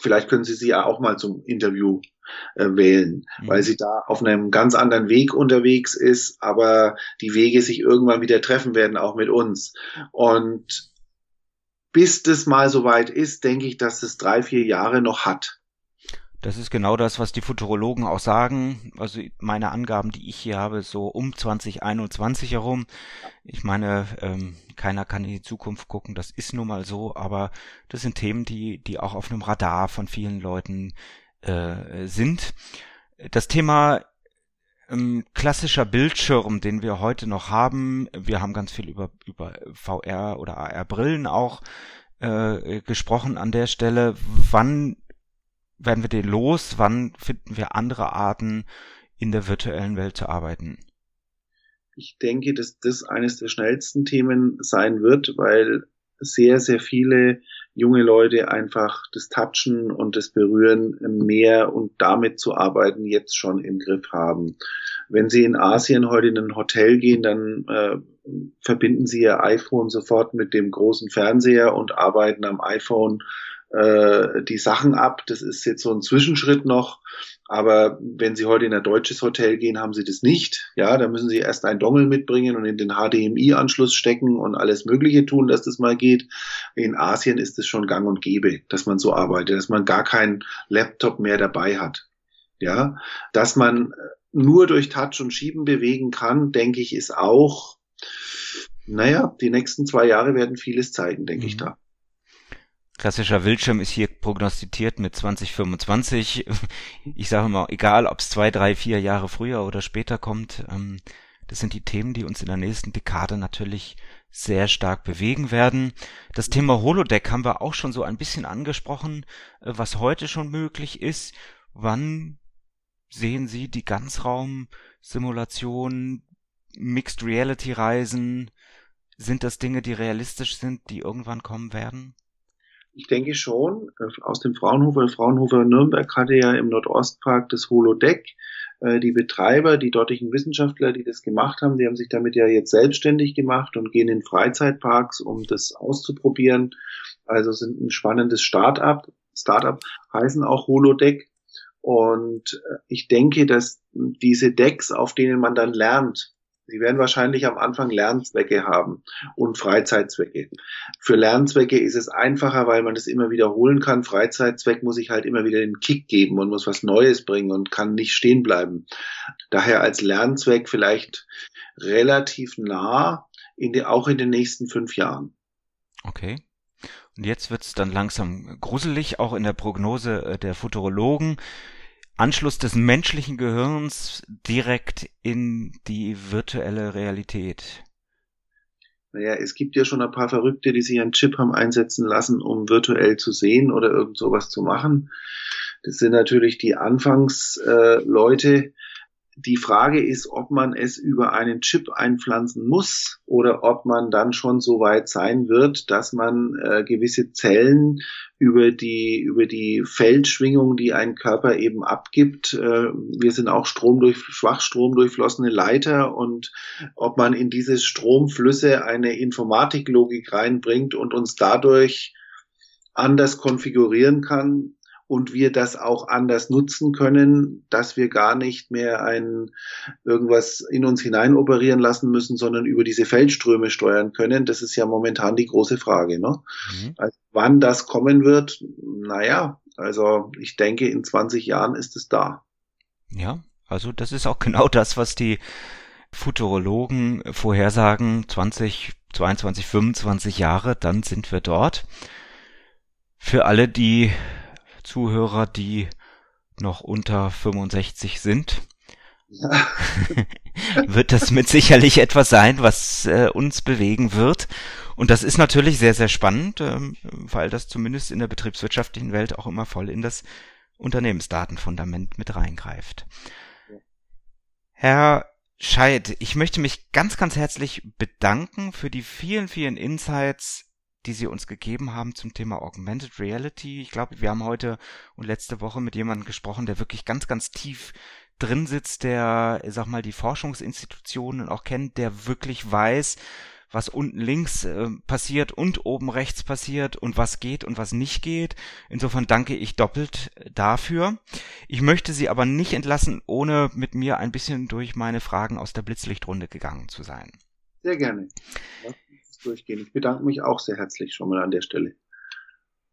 vielleicht können Sie sie ja auch mal zum Interview äh, wählen, mhm. weil sie da auf einem ganz anderen Weg unterwegs ist, aber die Wege sich irgendwann wieder treffen werden, auch mit uns. Und bis das mal soweit ist, denke ich, dass es drei, vier Jahre noch hat. Das ist genau das, was die Futurologen auch sagen. Also meine Angaben, die ich hier habe, so um 2021 herum. Ich meine, ähm, keiner kann in die Zukunft gucken, das ist nun mal so, aber das sind Themen, die, die auch auf einem Radar von vielen Leuten äh, sind. Das Thema ähm, klassischer Bildschirm, den wir heute noch haben, wir haben ganz viel über, über VR oder AR-Brillen auch äh, gesprochen an der Stelle. Wann werden wir den los? Wann finden wir andere Arten, in der virtuellen Welt zu arbeiten? Ich denke, dass das eines der schnellsten Themen sein wird, weil sehr, sehr viele junge Leute einfach das Touchen und das Berühren mehr und damit zu arbeiten jetzt schon im Griff haben. Wenn Sie in Asien heute in ein Hotel gehen, dann äh, verbinden Sie Ihr iPhone sofort mit dem großen Fernseher und arbeiten am iPhone äh, die Sachen ab. Das ist jetzt so ein Zwischenschritt noch. Aber wenn Sie heute in ein deutsches Hotel gehen, haben Sie das nicht. Ja, da müssen Sie erst einen Dongle mitbringen und in den HDMI-Anschluss stecken und alles Mögliche tun, dass das mal geht. In Asien ist es schon gang und gäbe, dass man so arbeitet, dass man gar keinen Laptop mehr dabei hat. Ja, dass man nur durch Touch und Schieben bewegen kann, denke ich, ist auch, naja, die nächsten zwei Jahre werden vieles zeigen, denke mhm. ich da. Klassischer Bildschirm ist hier prognostiziert mit 2025. Ich sage mal, egal ob es zwei, drei, vier Jahre früher oder später kommt, ähm, das sind die Themen, die uns in der nächsten Dekade natürlich sehr stark bewegen werden. Das Thema Holodeck haben wir auch schon so ein bisschen angesprochen, äh, was heute schon möglich ist. Wann sehen Sie die Ganzraum-Simulation, Mixed Reality Reisen? Sind das Dinge, die realistisch sind, die irgendwann kommen werden? Ich denke schon. Äh, aus dem Fraunhofer, Fraunhofer Nürnberg hatte ja im Nordostpark das Holodeck. Äh, die Betreiber, die dortigen Wissenschaftler, die das gemacht haben, die haben sich damit ja jetzt selbstständig gemacht und gehen in Freizeitparks, um das auszuprobieren. Also sind ein spannendes Start-up. Start-up heißen auch Holodeck. Und äh, ich denke, dass diese Decks, auf denen man dann lernt, Sie werden wahrscheinlich am Anfang Lernzwecke haben und Freizeitzwecke. Für Lernzwecke ist es einfacher, weil man das immer wiederholen kann. Freizeitzweck muss ich halt immer wieder den Kick geben und muss was Neues bringen und kann nicht stehen bleiben. Daher als Lernzweck vielleicht relativ nah, in die, auch in den nächsten fünf Jahren. Okay. Und jetzt wird's dann langsam gruselig, auch in der Prognose äh, der Futurologen. Anschluss des menschlichen Gehirns direkt in die virtuelle Realität. Naja, es gibt ja schon ein paar Verrückte, die sich einen Chip haben einsetzen lassen, um virtuell zu sehen oder irgend sowas zu machen. Das sind natürlich die Anfangsleute, äh, die Frage ist, ob man es über einen Chip einpflanzen muss oder ob man dann schon so weit sein wird, dass man äh, gewisse Zellen über die, über die Feldschwingung, die ein Körper eben abgibt. Äh, wir sind auch Strom durch, Schwachstrom durchflossene Leiter und ob man in diese Stromflüsse eine Informatiklogik reinbringt und uns dadurch anders konfigurieren kann, und wir das auch anders nutzen können, dass wir gar nicht mehr ein irgendwas in uns hinein operieren lassen müssen, sondern über diese Feldströme steuern können. Das ist ja momentan die große Frage. Ne? Mhm. Also wann das kommen wird, naja, also ich denke, in 20 Jahren ist es da. Ja, also das ist auch genau das, was die Futurologen vorhersagen, 20, 22, 25 Jahre, dann sind wir dort. Für alle, die Zuhörer, die noch unter 65 sind, ja. wird das mit sicherlich etwas sein, was äh, uns bewegen wird. Und das ist natürlich sehr, sehr spannend, ähm, weil das zumindest in der betriebswirtschaftlichen Welt auch immer voll in das Unternehmensdatenfundament mit reingreift. Ja. Herr Scheid, ich möchte mich ganz, ganz herzlich bedanken für die vielen, vielen Insights die sie uns gegeben haben zum Thema Augmented Reality. Ich glaube, wir haben heute und letzte Woche mit jemandem gesprochen, der wirklich ganz, ganz tief drin sitzt, der, sag mal, die Forschungsinstitutionen auch kennt, der wirklich weiß, was unten links äh, passiert und oben rechts passiert und was geht und was nicht geht. Insofern danke ich doppelt dafür. Ich möchte Sie aber nicht entlassen, ohne mit mir ein bisschen durch meine Fragen aus der Blitzlichtrunde gegangen zu sein. Sehr gerne. Ja durchgehen. Ich bedanke mich auch sehr herzlich schon mal an der Stelle.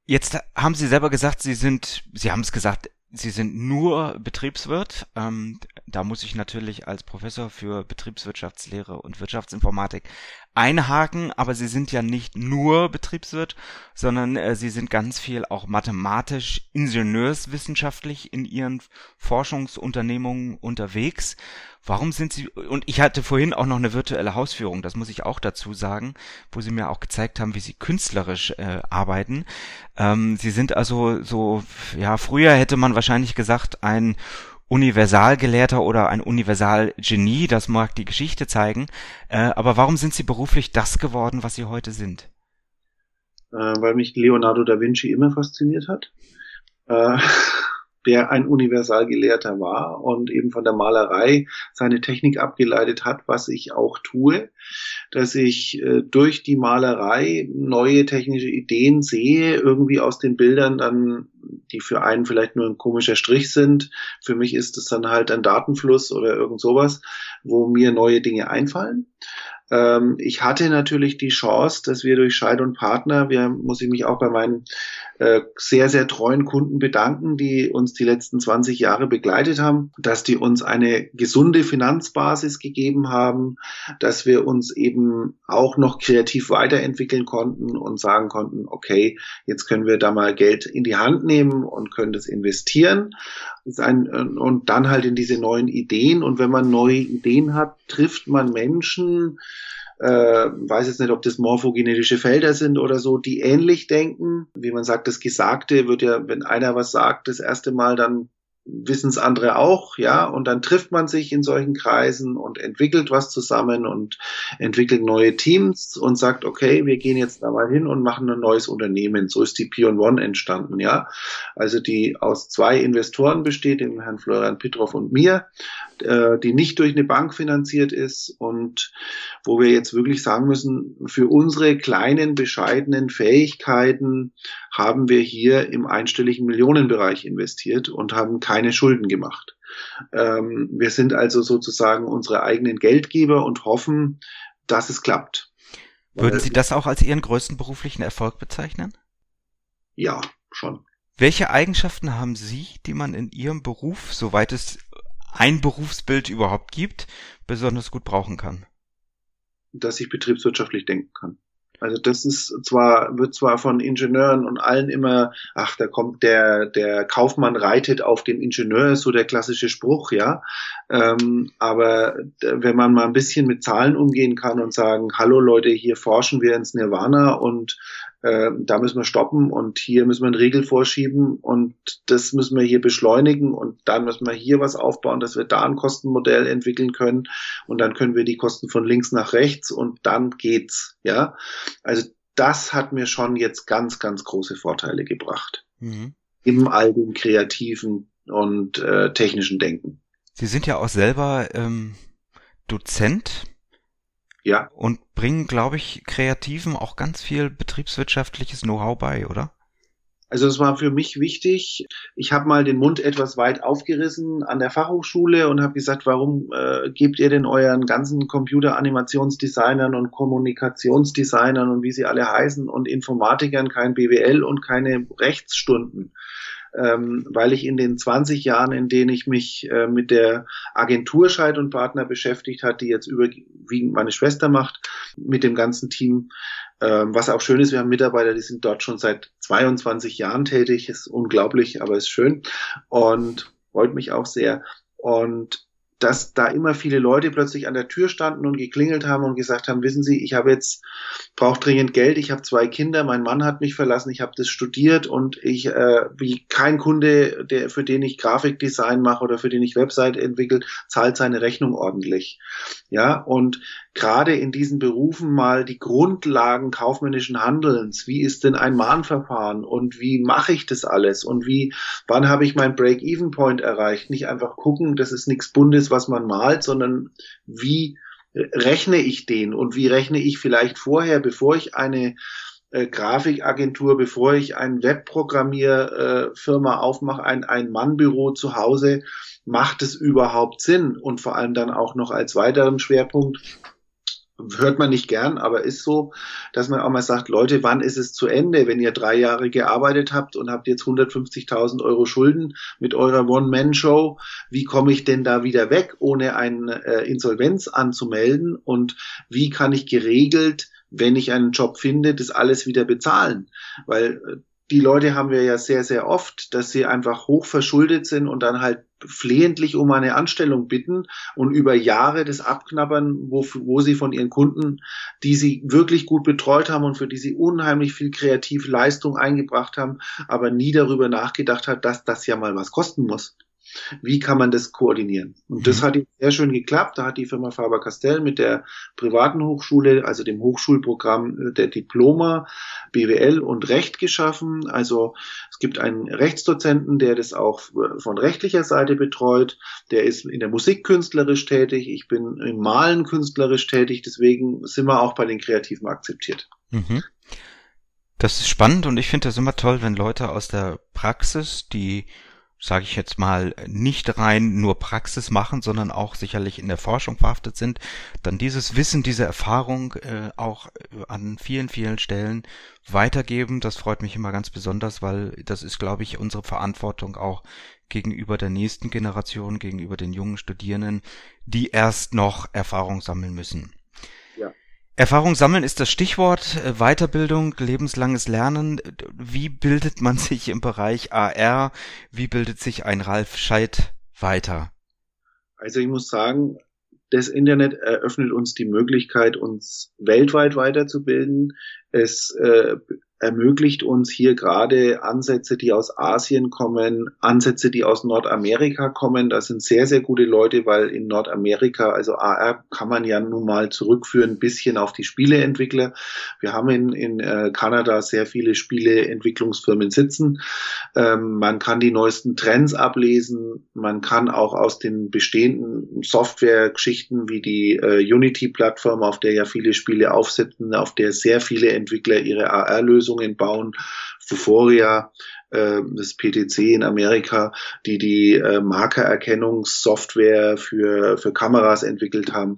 Jetzt haben Sie selber gesagt, Sie sind, Sie haben es gesagt, Sie sind nur Betriebswirt. Ähm, da muss ich natürlich als Professor für Betriebswirtschaftslehre und Wirtschaftsinformatik einhaken, aber Sie sind ja nicht nur Betriebswirt, sondern äh, Sie sind ganz viel auch mathematisch, ingenieurswissenschaftlich in Ihren Forschungsunternehmungen unterwegs. Warum sind Sie, und ich hatte vorhin auch noch eine virtuelle Hausführung, das muss ich auch dazu sagen, wo Sie mir auch gezeigt haben, wie Sie künstlerisch äh, arbeiten. Ähm, Sie sind also so, ja, früher hätte man wahrscheinlich gesagt, ein Universalgelehrter oder ein Universalgenie, das mag die Geschichte zeigen. Äh, aber warum sind Sie beruflich das geworden, was Sie heute sind? Äh, weil mich Leonardo da Vinci immer fasziniert hat. Äh, der ein Universalgelehrter war und eben von der Malerei seine Technik abgeleitet hat, was ich auch tue, dass ich äh, durch die Malerei neue technische Ideen sehe, irgendwie aus den Bildern dann, die für einen vielleicht nur ein komischer Strich sind. Für mich ist es dann halt ein Datenfluss oder irgend sowas, wo mir neue Dinge einfallen. Ähm, ich hatte natürlich die Chance, dass wir durch Scheid und Partner, wir muss ich mich auch bei meinen äh, sehr, sehr treuen Kunden bedanken, die uns die letzten 20 Jahre begleitet haben, dass die uns eine gesunde Finanzbasis gegeben haben, dass wir uns eben auch noch kreativ weiterentwickeln konnten und sagen konnten, okay, jetzt können wir da mal Geld in die Hand nehmen und können das investieren und dann halt in diese neuen Ideen. Und wenn man neue Ideen hat, trifft man Menschen, äh, weiß jetzt nicht, ob das morphogenetische Felder sind oder so, die ähnlich denken. Wie man sagt, das Gesagte wird ja, wenn einer was sagt, das erste Mal, dann wissen es andere auch, ja, und dann trifft man sich in solchen Kreisen und entwickelt was zusammen und entwickelt neue Teams und sagt, okay, wir gehen jetzt da mal hin und machen ein neues Unternehmen. So ist die Pion One entstanden, ja. Also die aus zwei Investoren besteht, dem Herrn Florian Pitroff und mir, äh, die nicht durch eine Bank finanziert ist und wo wir jetzt wirklich sagen müssen, für unsere kleinen, bescheidenen Fähigkeiten haben wir hier im einstelligen Millionenbereich investiert und haben keine Schulden gemacht. Ähm, wir sind also sozusagen unsere eigenen Geldgeber und hoffen, dass es klappt. Würden Sie das auch als Ihren größten beruflichen Erfolg bezeichnen? Ja, schon. Welche Eigenschaften haben Sie, die man in Ihrem Beruf, soweit es ein Berufsbild überhaupt gibt, besonders gut brauchen kann? Dass ich betriebswirtschaftlich denken kann. Also das ist zwar, wird zwar von Ingenieuren und allen immer, ach, da kommt der, der Kaufmann reitet auf dem Ingenieur, ist so der klassische Spruch, ja. Ähm, aber wenn man mal ein bisschen mit Zahlen umgehen kann und sagen, hallo Leute, hier forschen wir ins Nirvana und äh, da müssen wir stoppen und hier müssen wir einen Riegel vorschieben und das müssen wir hier beschleunigen und dann müssen wir hier was aufbauen, dass wir da ein Kostenmodell entwickeln können und dann können wir die Kosten von links nach rechts und dann geht's, ja. Also das hat mir schon jetzt ganz, ganz große Vorteile gebracht. Mhm. Im all dem kreativen und äh, technischen Denken. Sie sind ja auch selber ähm, Dozent ja. Und bringen, glaube ich, Kreativen auch ganz viel betriebswirtschaftliches Know-how bei, oder? Also es war für mich wichtig. Ich habe mal den Mund etwas weit aufgerissen an der Fachhochschule und habe gesagt, warum äh, gebt ihr denn euren ganzen Computeranimationsdesignern und Kommunikationsdesignern und wie sie alle heißen und Informatikern kein BWL und keine Rechtsstunden? Ähm, weil ich in den 20 Jahren, in denen ich mich äh, mit der Agentur Scheid und Partner beschäftigt hat, die jetzt überwiegend meine Schwester macht, mit dem ganzen Team, ähm, was auch schön ist, wir haben Mitarbeiter, die sind dort schon seit 22 Jahren tätig, ist unglaublich, aber ist schön und freut mich auch sehr. Und dass da immer viele Leute plötzlich an der Tür standen und geklingelt haben und gesagt haben, wissen Sie, ich habe jetzt brauche dringend Geld, ich habe zwei Kinder, mein Mann hat mich verlassen, ich habe das studiert und ich äh, wie kein Kunde, der für den ich Grafikdesign mache oder für den ich Website entwickle, zahlt seine Rechnung ordentlich. Ja, und gerade in diesen Berufen mal die Grundlagen kaufmännischen Handelns, wie ist denn ein Mahnverfahren und wie mache ich das alles und wie wann habe ich mein Break-even Point erreicht, nicht einfach gucken, das ist nichts Bundes, was man malt, sondern wie rechne ich den und wie rechne ich vielleicht vorher, bevor ich eine äh, Grafikagentur, bevor ich ein Webprogrammierfirma äh, aufmache, ein Ein-Mann-Büro zu Hause, macht es überhaupt Sinn? Und vor allem dann auch noch als weiteren Schwerpunkt, hört man nicht gern, aber ist so, dass man auch mal sagt, Leute, wann ist es zu Ende, wenn ihr drei Jahre gearbeitet habt und habt jetzt 150.000 Euro Schulden mit eurer One-Man-Show, wie komme ich denn da wieder weg, ohne eine äh, Insolvenz anzumelden und wie kann ich geregelt, wenn ich einen Job finde, das alles wieder bezahlen? Weil äh, die Leute haben wir ja sehr, sehr oft, dass sie einfach hoch verschuldet sind und dann halt flehentlich um eine Anstellung bitten und über Jahre das abknabbern, wo, wo sie von ihren Kunden, die sie wirklich gut betreut haben und für die sie unheimlich viel kreative Leistung eingebracht haben, aber nie darüber nachgedacht hat, dass das ja mal was kosten muss. Wie kann man das koordinieren? Und das mhm. hat sehr schön geklappt. Da hat die Firma Faber-Castell mit der privaten Hochschule, also dem Hochschulprogramm der Diploma, BWL und Recht geschaffen. Also es gibt einen Rechtsdozenten, der das auch von rechtlicher Seite betreut. Der ist in der Musik künstlerisch tätig. Ich bin im Malen künstlerisch tätig. Deswegen sind wir auch bei den Kreativen akzeptiert. Mhm. Das ist spannend und ich finde das immer toll, wenn Leute aus der Praxis, die sage ich jetzt mal, nicht rein nur Praxis machen, sondern auch sicherlich in der Forschung verhaftet sind, dann dieses Wissen, diese Erfahrung äh, auch an vielen, vielen Stellen weitergeben. Das freut mich immer ganz besonders, weil das ist, glaube ich, unsere Verantwortung auch gegenüber der nächsten Generation, gegenüber den jungen Studierenden, die erst noch Erfahrung sammeln müssen. Erfahrung sammeln ist das Stichwort. Äh, Weiterbildung, lebenslanges Lernen. Wie bildet man sich im Bereich AR? Wie bildet sich ein Ralf Scheid weiter? Also ich muss sagen, das Internet eröffnet uns die Möglichkeit, uns weltweit weiterzubilden. Es äh, ermöglicht uns hier gerade Ansätze, die aus Asien kommen, Ansätze, die aus Nordamerika kommen. Das sind sehr, sehr gute Leute, weil in Nordamerika, also AR kann man ja nun mal zurückführen, ein bisschen auf die Spieleentwickler. Wir haben in, in äh, Kanada sehr viele Spieleentwicklungsfirmen sitzen. Ähm, man kann die neuesten Trends ablesen. Man kann auch aus den bestehenden Software-Geschichten wie die äh, Unity-Plattform, auf der ja viele Spiele aufsetzen, auf der sehr viele Entwickler ihre AR-Lösungen Lösungen bauen. Fuforia, äh, das PTC in Amerika, die die äh, Markererkennungssoftware für, für Kameras entwickelt haben,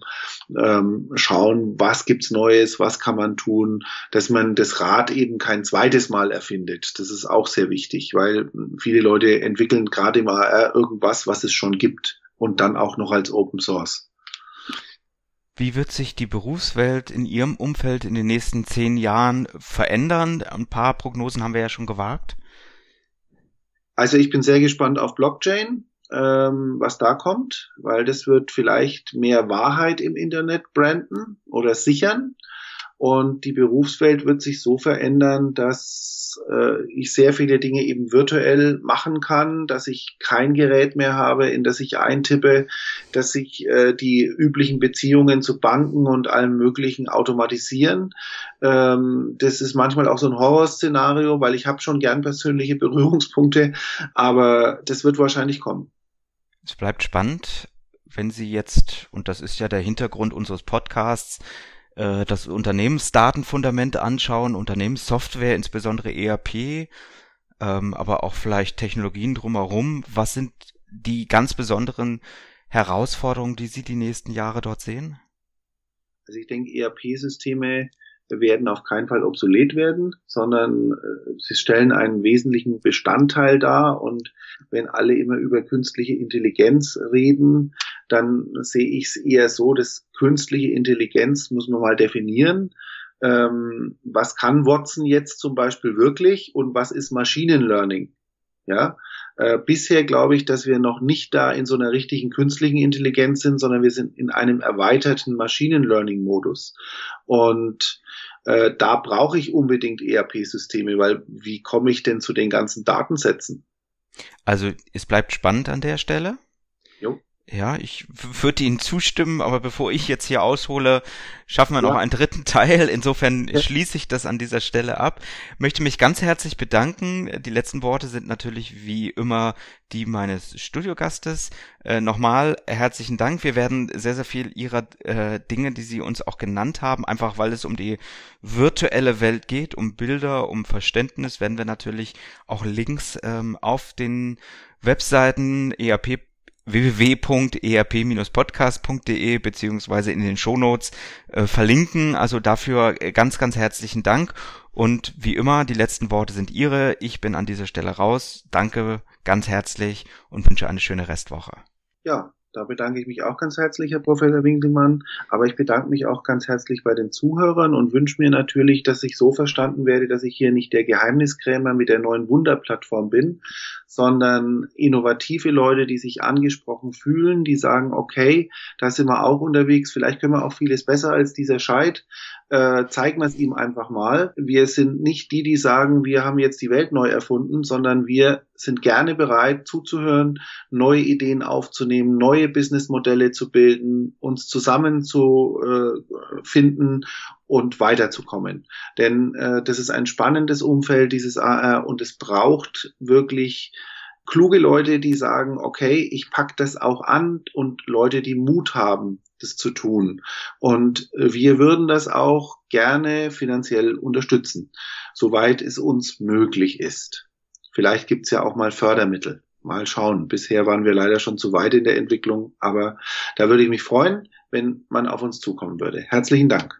ähm, schauen, was gibt's Neues, was kann man tun, dass man das Rad eben kein zweites Mal erfindet. Das ist auch sehr wichtig, weil viele Leute entwickeln gerade im AR irgendwas, was es schon gibt und dann auch noch als Open Source. Wie wird sich die Berufswelt in Ihrem Umfeld in den nächsten zehn Jahren verändern? Ein paar Prognosen haben wir ja schon gewagt. Also ich bin sehr gespannt auf Blockchain, ähm, was da kommt, weil das wird vielleicht mehr Wahrheit im Internet branden oder sichern. Und die Berufswelt wird sich so verändern, dass äh, ich sehr viele Dinge eben virtuell machen kann, dass ich kein Gerät mehr habe, in das ich eintippe, dass sich äh, die üblichen Beziehungen zu Banken und allem Möglichen automatisieren. Ähm, das ist manchmal auch so ein Horrorszenario, weil ich habe schon gern persönliche Berührungspunkte, aber das wird wahrscheinlich kommen. Es bleibt spannend, wenn Sie jetzt, und das ist ja der Hintergrund unseres Podcasts, äh, das Unternehmensdatenfundament anschauen, Unternehmenssoftware, insbesondere ERP, ähm, aber auch vielleicht Technologien drumherum. Was sind die ganz besonderen Herausforderungen, die Sie die nächsten Jahre dort sehen? Also ich denke, ERP-Systeme werden auf keinen Fall obsolet werden, sondern äh, sie stellen einen wesentlichen Bestandteil dar. Und wenn alle immer über künstliche Intelligenz reden, dann sehe ich es eher so, dass künstliche Intelligenz muss man mal definieren. Ähm, was kann Watson jetzt zum Beispiel wirklich und was ist Maschinenlearning? Ja, äh, bisher glaube ich, dass wir noch nicht da in so einer richtigen künstlichen Intelligenz sind, sondern wir sind in einem erweiterten Maschinenlearning-Modus. Und äh, da brauche ich unbedingt ERP-Systeme, weil wie komme ich denn zu den ganzen Datensätzen? Also es bleibt spannend an der Stelle. Jo. Ja, ich würde Ihnen zustimmen, aber bevor ich jetzt hier aushole, schaffen wir ja. noch einen dritten Teil. Insofern ja. schließe ich das an dieser Stelle ab. Möchte mich ganz herzlich bedanken. Die letzten Worte sind natürlich wie immer die meines Studiogastes. Äh, nochmal herzlichen Dank. Wir werden sehr, sehr viel Ihrer äh, Dinge, die Sie uns auch genannt haben, einfach weil es um die virtuelle Welt geht, um Bilder, um Verständnis, werden wir natürlich auch Links ähm, auf den Webseiten ERP www.erp-podcast.de beziehungsweise in den Shownotes äh, verlinken. Also dafür äh, ganz, ganz herzlichen Dank. Und wie immer, die letzten Worte sind Ihre. Ich bin an dieser Stelle raus. Danke ganz herzlich und wünsche eine schöne Restwoche. Ja, da bedanke ich mich auch ganz herzlich, Herr Professor Winkelmann. Aber ich bedanke mich auch ganz herzlich bei den Zuhörern und wünsche mir natürlich, dass ich so verstanden werde, dass ich hier nicht der Geheimniskrämer mit der neuen Wunderplattform bin, sondern innovative Leute, die sich angesprochen fühlen, die sagen, okay, da sind wir auch unterwegs, vielleicht können wir auch vieles besser als dieser Scheid. äh, zeigen wir es ihm einfach mal. Wir sind nicht die, die sagen, wir haben jetzt die Welt neu erfunden, sondern wir sind gerne bereit zuzuhören, neue Ideen aufzunehmen, neue Businessmodelle zu bilden, uns zusammen zu äh, finden und weiterzukommen. Denn äh, das ist ein spannendes Umfeld, dieses AR, und es braucht wirklich kluge Leute, die sagen, okay, ich pack das auch an und Leute, die Mut haben, das zu tun. Und äh, wir würden das auch gerne finanziell unterstützen, soweit es uns möglich ist. Vielleicht gibt's ja auch mal Fördermittel. Mal schauen. Bisher waren wir leider schon zu weit in der Entwicklung, aber da würde ich mich freuen, wenn man auf uns zukommen würde. Herzlichen Dank.